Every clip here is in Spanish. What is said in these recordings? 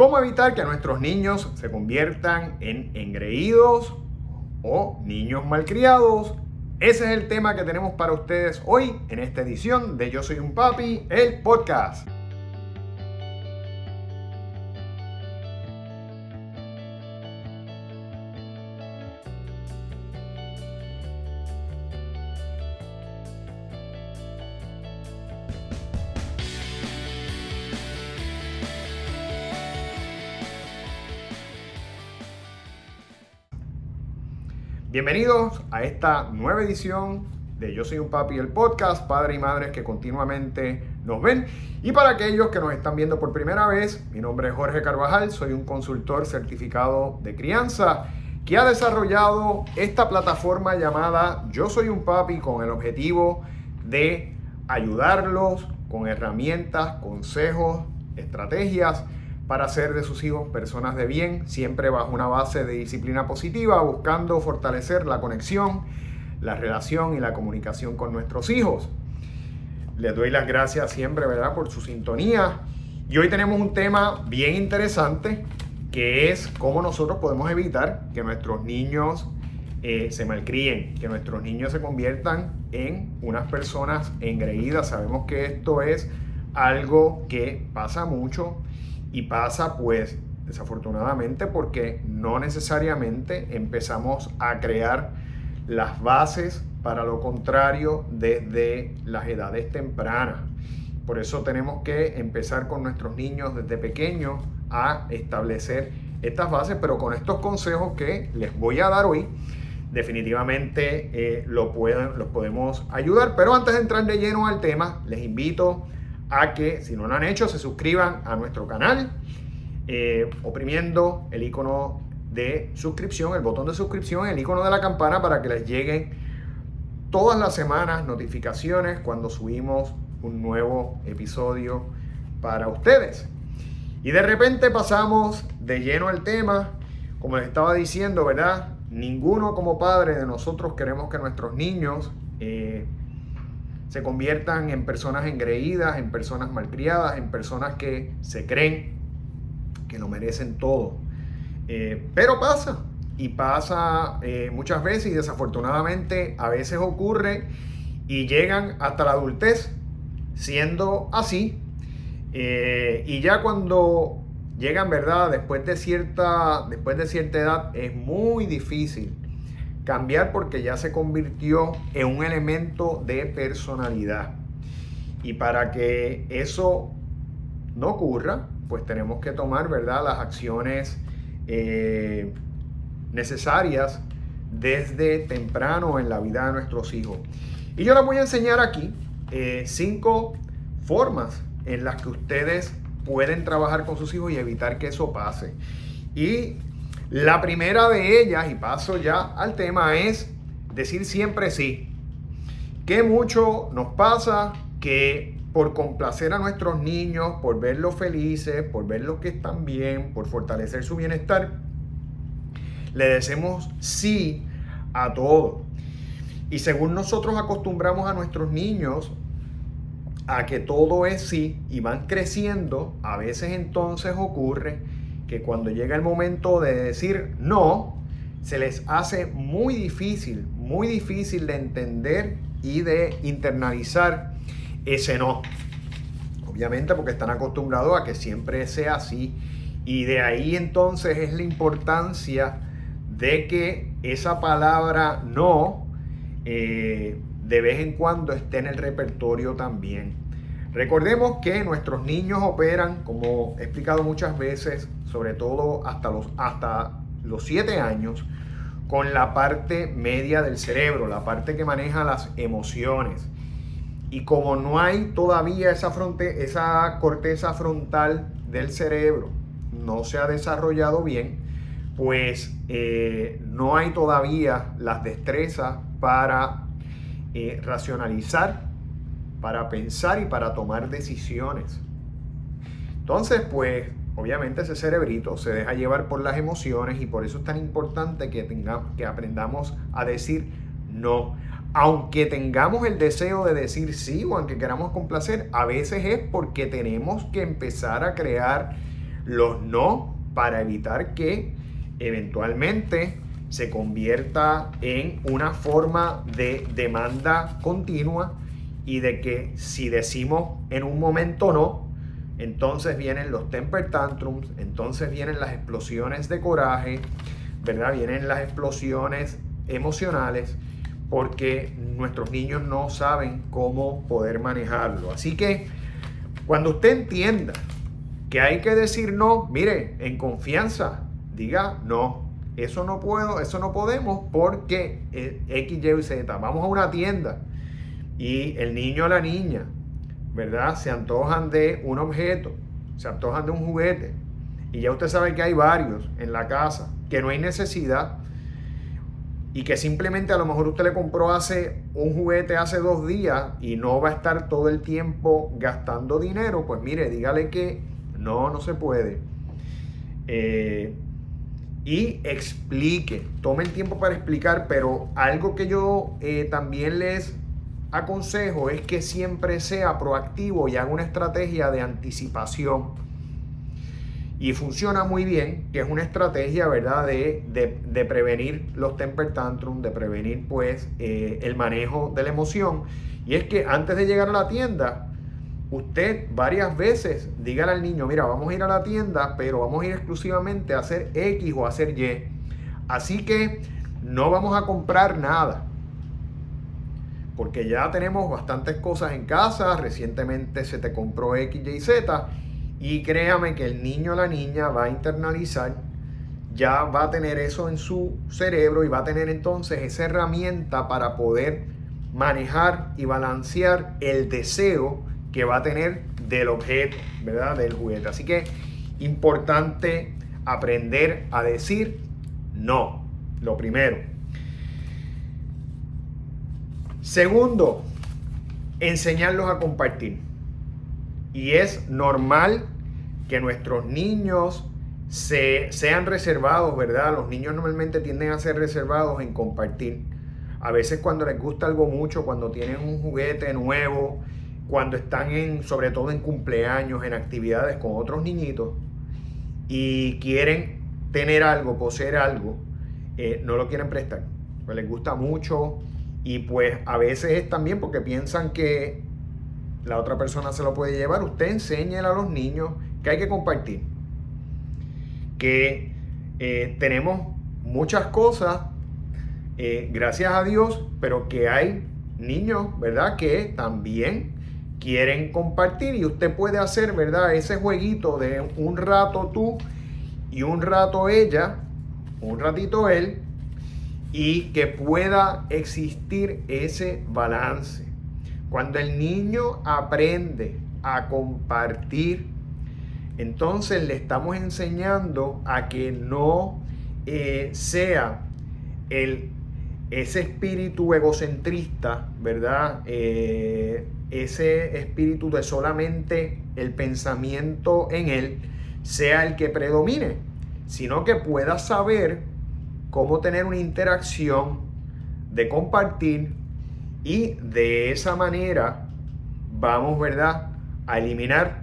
¿Cómo evitar que nuestros niños se conviertan en engreídos o niños malcriados? Ese es el tema que tenemos para ustedes hoy en esta edición de Yo Soy un Papi, el podcast. Bienvenidos a esta nueva edición de Yo Soy un Papi, el podcast, padres y madres que continuamente nos ven. Y para aquellos que nos están viendo por primera vez, mi nombre es Jorge Carvajal, soy un consultor certificado de crianza que ha desarrollado esta plataforma llamada Yo Soy un Papi con el objetivo de ayudarlos con herramientas, consejos, estrategias para hacer de sus hijos personas de bien, siempre bajo una base de disciplina positiva, buscando fortalecer la conexión, la relación y la comunicación con nuestros hijos. Les doy las gracias siempre, ¿verdad?, por su sintonía. Y hoy tenemos un tema bien interesante, que es cómo nosotros podemos evitar que nuestros niños eh, se malcríen, que nuestros niños se conviertan en unas personas engreídas. Sabemos que esto es algo que pasa mucho y pasa pues desafortunadamente porque no necesariamente empezamos a crear las bases para lo contrario desde las edades tempranas. Por eso tenemos que empezar con nuestros niños desde pequeños a establecer estas bases, pero con estos consejos que les voy a dar hoy, definitivamente eh, lo pueden, los podemos ayudar. Pero antes de entrar de lleno al tema, les invito que si no lo han hecho se suscriban a nuestro canal eh, oprimiendo el icono de suscripción, el botón de suscripción, el icono de la campana para que les lleguen todas las semanas notificaciones cuando subimos un nuevo episodio para ustedes. Y de repente pasamos de lleno al tema, como les estaba diciendo, ¿verdad? Ninguno como padre de nosotros queremos que nuestros niños eh, se conviertan en personas engreídas, en personas malcriadas, en personas que se creen que lo merecen todo. Eh, pero pasa, y pasa eh, muchas veces y desafortunadamente a veces ocurre y llegan hasta la adultez siendo así. Eh, y ya cuando llegan, ¿verdad? Después de, cierta, después de cierta edad es muy difícil cambiar porque ya se convirtió en un elemento de personalidad. Y para que eso no ocurra, pues tenemos que tomar, ¿verdad?, las acciones eh, necesarias desde temprano en la vida de nuestros hijos. Y yo les voy a enseñar aquí eh, cinco formas en las que ustedes pueden trabajar con sus hijos y evitar que eso pase. Y la primera de ellas, y paso ya al tema, es decir siempre sí. Que mucho nos pasa que por complacer a nuestros niños, por verlos felices, por verlos que están bien, por fortalecer su bienestar, le decimos sí a todo. Y según nosotros acostumbramos a nuestros niños a que todo es sí y van creciendo, a veces entonces ocurre que cuando llega el momento de decir no, se les hace muy difícil, muy difícil de entender y de internalizar ese no. Obviamente porque están acostumbrados a que siempre sea así. Y de ahí entonces es la importancia de que esa palabra no eh, de vez en cuando esté en el repertorio también. Recordemos que nuestros niños operan, como he explicado muchas veces, sobre todo hasta los, hasta los 7 años, con la parte media del cerebro, la parte que maneja las emociones. Y como no hay todavía esa, fronte, esa corteza frontal del cerebro, no se ha desarrollado bien, pues eh, no hay todavía las destrezas para eh, racionalizar para pensar y para tomar decisiones. Entonces, pues, obviamente ese cerebrito se deja llevar por las emociones y por eso es tan importante que, tengamos, que aprendamos a decir no. Aunque tengamos el deseo de decir sí o aunque queramos complacer, a veces es porque tenemos que empezar a crear los no para evitar que eventualmente se convierta en una forma de demanda continua y de que si decimos en un momento no, entonces vienen los temper tantrums, entonces vienen las explosiones de coraje, ¿verdad? Vienen las explosiones emocionales porque nuestros niños no saben cómo poder manejarlo. Así que cuando usted entienda que hay que decir no, mire, en confianza, diga no. Eso no puedo, eso no podemos porque eh, X, Y, Z. Vamos a una tienda y el niño o la niña, ¿verdad? Se antojan de un objeto, se antojan de un juguete. Y ya usted sabe que hay varios en la casa, que no hay necesidad y que simplemente a lo mejor usted le compró hace un juguete hace dos días y no va a estar todo el tiempo gastando dinero, pues mire, dígale que no, no se puede. Eh, y explique, tome el tiempo para explicar, pero algo que yo eh, también les aconsejo es que siempre sea proactivo y haga una estrategia de anticipación y funciona muy bien, que es una estrategia, ¿verdad?, de, prevenir los temper tantrums, de prevenir, pues, eh, el manejo de la emoción. Y es que antes de llegar a la tienda, usted varias veces dígale al niño, mira, vamos a ir a la tienda, pero vamos a ir exclusivamente a hacer X o a hacer Y. Así que no vamos a comprar nada. Porque ya tenemos bastantes cosas en casa, recientemente se te compró X, Y, Z y créame que el niño o la niña va a internalizar, ya va a tener eso en su cerebro y va a tener entonces esa herramienta para poder manejar y balancear el deseo que va a tener del objeto, ¿verdad? Del juguete. Así que importante aprender a decir no, lo primero. Segundo, enseñarlos a compartir. Y es normal que nuestros niños se, sean reservados, ¿verdad? Los niños normalmente tienden a ser reservados en compartir. A veces cuando les gusta algo mucho, cuando tienen un juguete nuevo, cuando están en, sobre todo en cumpleaños, en actividades con otros niñitos y quieren tener algo, poseer algo, eh, no lo quieren prestar. Pues les gusta mucho y pues a veces es también porque piensan que la otra persona se lo puede llevar, usted enséñele a los niños que hay que compartir. Que eh, tenemos muchas cosas, eh, gracias a Dios, pero que hay niños, ¿verdad? Que también quieren compartir y usted puede hacer, ¿verdad? Ese jueguito de un rato tú y un rato ella, un ratito él, y que pueda existir ese balance. Cuando el niño aprende a compartir, entonces le estamos enseñando a que no eh, sea el, ese espíritu egocentrista, ¿verdad? Eh, ese espíritu de solamente el pensamiento en él sea el que predomine, sino que pueda saber cómo tener una interacción de compartir y de esa manera vamos, ¿verdad?, a eliminar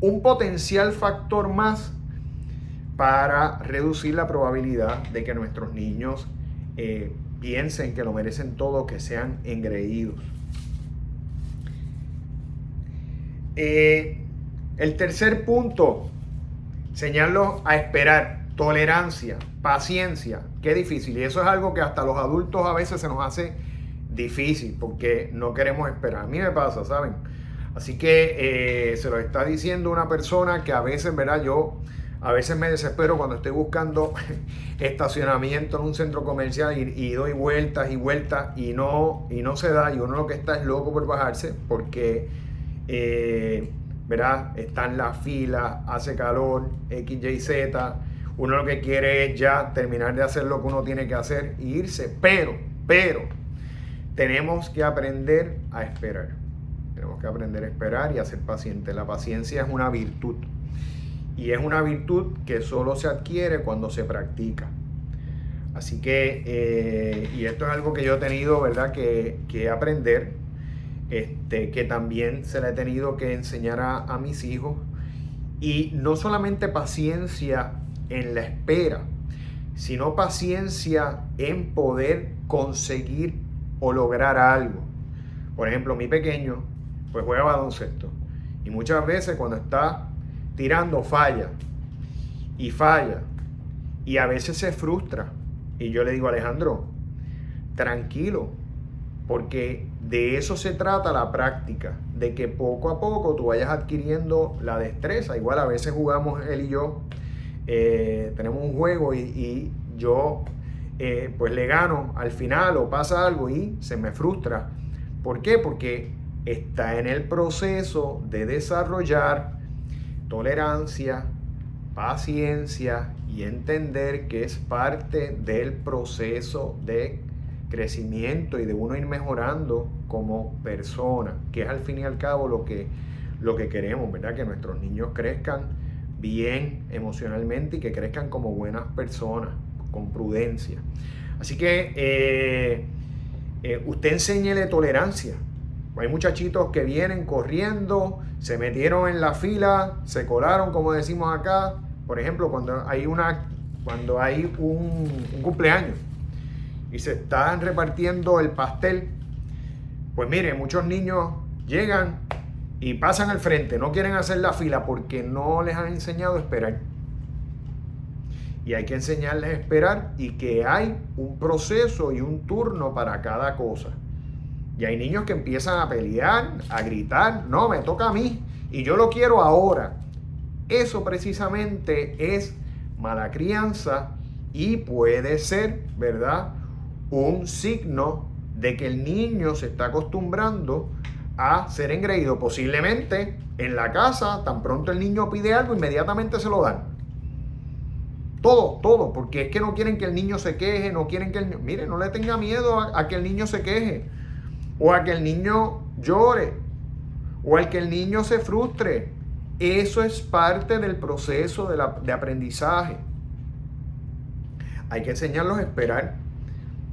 un potencial factor más para reducir la probabilidad de que nuestros niños eh, piensen que lo merecen todo, que sean engreídos. Eh, el tercer punto, enseñarlos a esperar, tolerancia, paciencia, qué difícil. Y eso es algo que hasta los adultos a veces se nos hace difícil porque no queremos esperar. A mí me pasa, ¿saben? Así que eh, se lo está diciendo una persona que a veces, ¿verdad? Yo a veces me desespero cuando estoy buscando estacionamiento en un centro comercial y, doy vueltas y vueltas y no, y no se da. Y uno lo que está es loco por bajarse porque, eh, ¿verdad? Está en la fila, hace calor, X, Y, Z. Uno lo que quiere es ya terminar de hacer lo que uno tiene que hacer e irse. Pero, pero, tenemos que aprender a esperar. Tenemos que aprender a esperar y a ser pacientes. La paciencia es una virtud. Y es una virtud que solo se adquiere cuando se practica. Así que, eh, y esto es algo que yo he tenido, ¿verdad?, que, que aprender, este, que también se le he tenido que enseñar a mis hijos. Y no solamente paciencia en la espera, sino paciencia en poder conseguir o lograr algo. Por ejemplo, mi pequeño, pues juega baloncesto. Y muchas veces cuando está tirando falla y falla. Y a veces se frustra. Y yo le digo, Alejandro, tranquilo, porque de eso se trata la práctica, de que poco a poco tú vayas adquiriendo la destreza. Igual a veces jugamos él y yo, eh, tenemos un juego y, yo eh, pues le gano al final o pasa algo y se me frustra. ¿Por qué? Porque está en el proceso de desarrollar tolerancia, paciencia y entender que es parte del proceso de crecimiento y de uno ir mejorando como persona, que es al fin y al cabo lo que, lo que queremos, ¿verdad? Que nuestros niños crezcan bien emocionalmente y que crezcan como buenas personas, con prudencia. Así que eh, eh, usted enséñele tolerancia. Hay muchachitos que vienen corriendo, se metieron en la fila, se colaron, como decimos acá. Por ejemplo, cuando hay una, cuando hay un cumpleaños y se están repartiendo el pastel, pues mire, muchos niños llegan y pasan al frente, no quieren hacer la fila porque no les han enseñado a esperar. Y hay que enseñarles a esperar y que hay un proceso y un turno para cada cosa. Y hay niños que empiezan a pelear, a gritar, no, me toca a mí y yo lo quiero ahora. Eso precisamente es mala crianza y puede ser, ¿verdad? un signo de que el niño se está acostumbrando a ser engreído. Posiblemente en la casa, tan pronto el niño pide algo, inmediatamente se lo dan. Todo, todo, porque es que no quieren que el niño se queje, no quieren que el niño... Mire, no le tenga miedo a, que el niño se queje, o a que el niño llore, o a que el niño se frustre. Eso es parte del proceso de, de aprendizaje. Hay que enseñarlos a esperar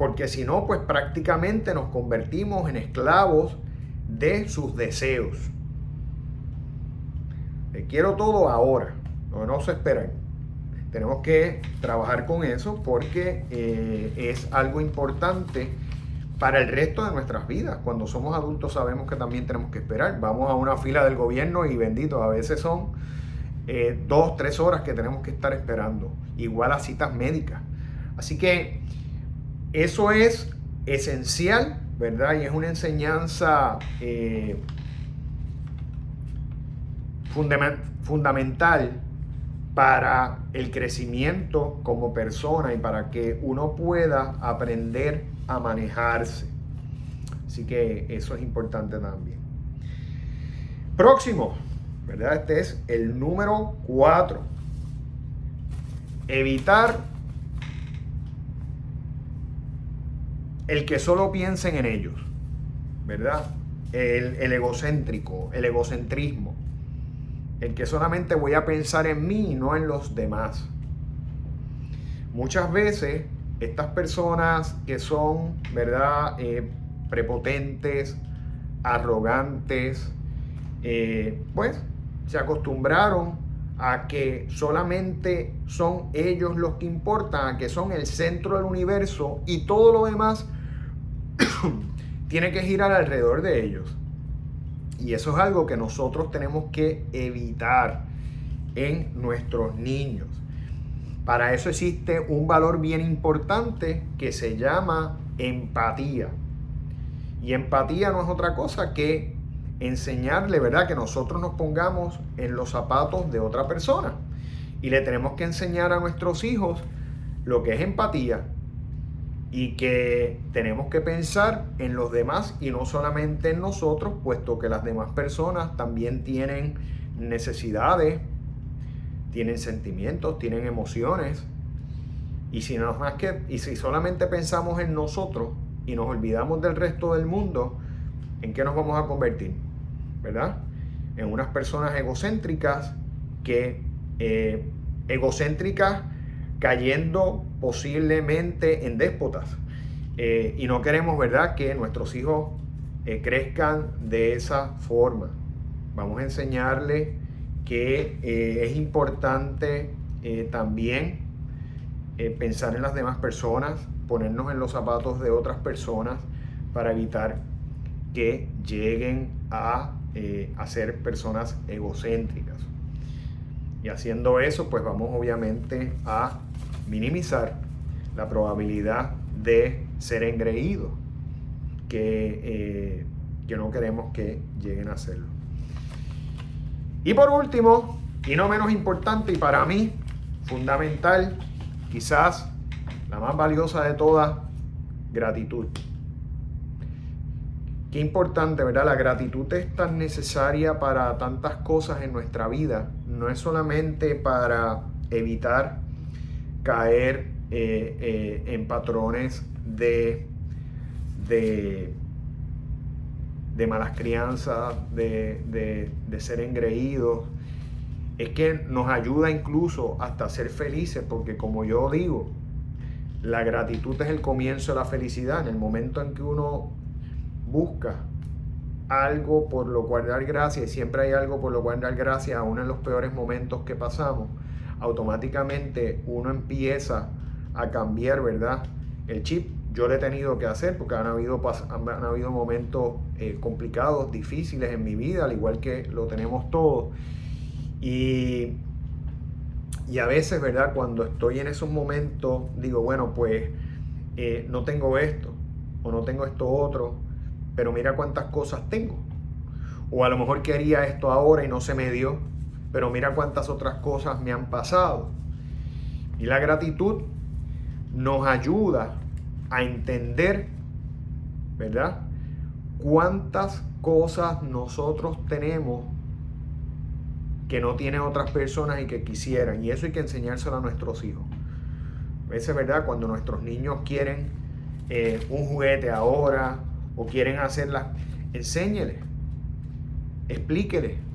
porque si no, pues prácticamente nos convertimos en esclavos de sus deseos. quiero todo ahora, no, se esperen. Tenemos que trabajar con eso porque eh, es algo importante para el resto de nuestras vidas. Cuando somos adultos sabemos que también tenemos que esperar. Vamos a una fila del gobierno y bendito, a veces son eh, dos, tres horas que tenemos que estar esperando. Igual a citas médicas. Así que eso es esencial, ¿verdad? Y es una enseñanza eh, fundamental para el crecimiento como persona y para que uno pueda aprender a manejarse. Así que eso es importante también. Próximo, ¿verdad? Este es el número 4. Evitar el que solo piensen en ellos, ¿verdad? El, egocéntrico, el egocentrismo. El que solamente voy a pensar en mí y no en los demás. Muchas veces estas personas que son, ¿verdad? Eh, prepotentes, arrogantes, eh, pues se acostumbraron a que solamente son ellos los que importan, a que son el centro del universo y todo lo demás tiene que girar alrededor de ellos. Y eso es algo que nosotros tenemos que evitar en nuestros niños. Para eso existe un valor bien importante que se llama empatía. Y empatía no es otra cosa que enseñarle, ¿verdad? Que nosotros nos pongamos en los zapatos de otra persona. Y le tenemos que enseñar a nuestros hijos lo que es empatía, y que tenemos que pensar en los demás y no solamente en nosotros, puesto que las demás personas también tienen necesidades, tienen sentimientos, tienen emociones. Y si, no más que, y si solamente pensamos en nosotros y nos olvidamos del resto del mundo, ¿en qué nos vamos a convertir? ¿Verdad? En unas personas egocéntricas que eh, egocéntricas cayendo posiblemente en déspotas. Eh, y no queremos, ¿verdad?, que nuestros hijos eh, crezcan de esa forma. Vamos a enseñarles que eh, es importante también pensar en las demás personas, ponernos en los zapatos de otras personas para evitar que lleguen a, a ser personas egocéntricas. Y haciendo eso, pues vamos obviamente a minimizar la probabilidad de ser engreídos, que, que no queremos que lleguen a hacerlo. Y por último, y no menos importante, y para mí fundamental, quizás la más valiosa de todas, gratitud. Qué importante, ¿verdad? La gratitud es tan necesaria para tantas cosas en nuestra vida. No es solamente para evitar caer eh, eh, en patrones de, de de malas crianzas, de, ser engreídos. Es que nos ayuda incluso hasta ser felices, porque como yo digo, la gratitud es el comienzo de la felicidad. En el momento en que uno busca algo por lo cual dar gracias, y siempre hay algo por lo cual dar gracias, aún en los peores momentos que pasamos, automáticamente uno empieza a cambiar, ¿verdad? El chip yo lo he tenido que hacer porque han habido, han, habido momentos eh, complicados, difíciles en mi vida, al igual que lo tenemos todos. Y, y a veces, ¿verdad? Cuando estoy en esos momentos, digo, bueno, pues eh, no tengo esto o no tengo esto otro, pero mira cuántas cosas tengo. O a lo mejor quería esto ahora y no se me dio, pero mira cuántas otras cosas me han pasado. Y la gratitud nos ayuda a entender, ¿verdad? Cuántas cosas nosotros tenemos que no tienen otras personas y que quisieran. Y eso hay que enseñárselo a nuestros hijos. A veces, ¿verdad? Cuando nuestros niños quieren eh, un juguete ahora o quieren hacerla, enséñele, explíquele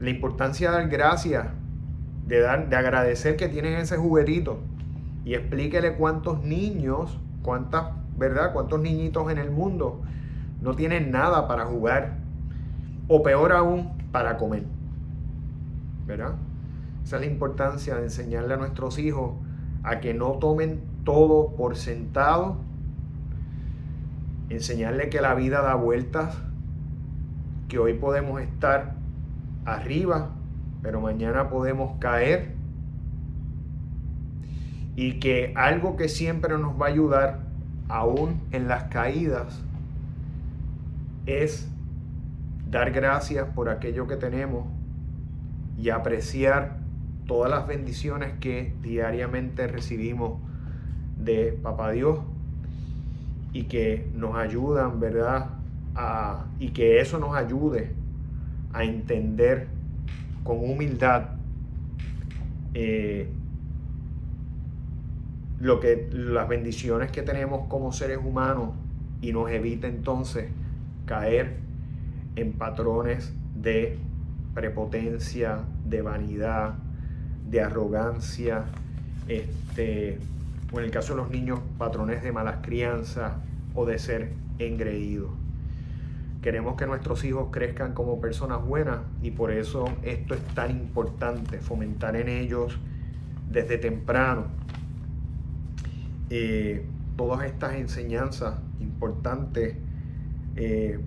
la importancia de dar gracias, de, dar, de agradecer que tienen ese juguetito y explíquele cuántos niños ¿Cuántas, verdad? ¿Cuántos niñitos en el mundo no tienen nada para jugar? O peor aún, para comer. ¿Verdad? Esa es la importancia de enseñarle a nuestros hijos a que no tomen todo por sentado. Enseñarle que la vida da vueltas, que hoy podemos estar arriba, pero mañana podemos caer y que algo que siempre nos va a ayudar, aún en las caídas, es dar gracias por aquello que tenemos y apreciar todas las bendiciones que diariamente recibimos de Papá Dios y que nos ayudan, ¿verdad? y que eso nos ayude a entender con humildad eh, lo que, las bendiciones que tenemos como seres humanos y nos evita entonces caer en patrones de prepotencia, de vanidad, de arrogancia, este, o en el caso de los niños, patrones de malas crianzas o de ser engreídos. Queremos que nuestros hijos crezcan como personas buenas y por eso esto es tan importante, fomentar en ellos desde temprano eh, todas estas enseñanzas importantes, eh,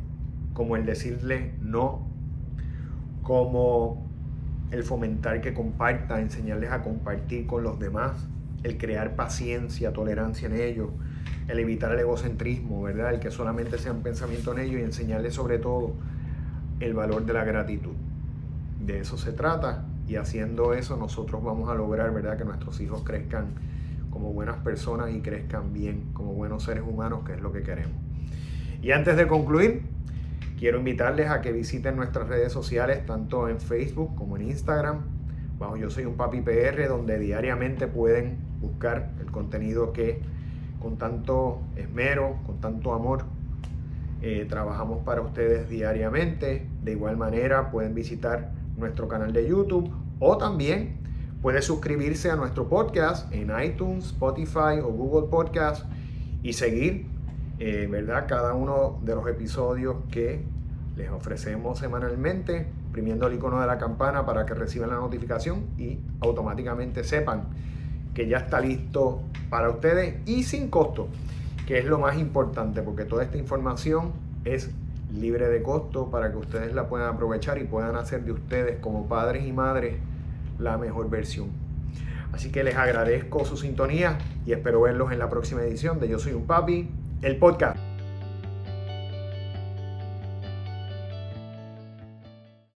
como el decirle no, como el fomentar que compartan, enseñarles a compartir con los demás, el crear paciencia, tolerancia en ellos, el evitar el egocentrismo, ¿verdad? El que solamente sea un pensamiento en ellos y enseñarles sobre todo el valor de la gratitud. De eso se trata y haciendo eso nosotros vamos a lograr, ¿verdad? Que nuestros hijos crezcan como buenas personas y crezcan bien como buenos seres humanos, que es lo que queremos. Y antes de concluir, quiero invitarles a que visiten nuestras redes sociales, tanto en Facebook como en Instagram, bajo Yo Soy un Papi PR, donde diariamente pueden buscar el contenido que con tanto esmero, con tanto amor, eh, trabajamos para ustedes diariamente. De igual manera, pueden visitar nuestro canal de YouTube o también Puede suscribirse a nuestro podcast en iTunes, Spotify o Google Podcast y seguir, eh, ¿verdad? Cada uno de los episodios que les ofrecemos semanalmente, imprimiendo el icono de la campana para que reciban la notificación y automáticamente sepan que ya está listo para ustedes y sin costo, que es lo más importante, porque toda esta información es libre de costo para que ustedes la puedan aprovechar y puedan hacer de ustedes como padres y madres la mejor versión. Así que les agradezco su sintonía y espero verlos en la próxima edición de Yo Soy un Papi, el podcast.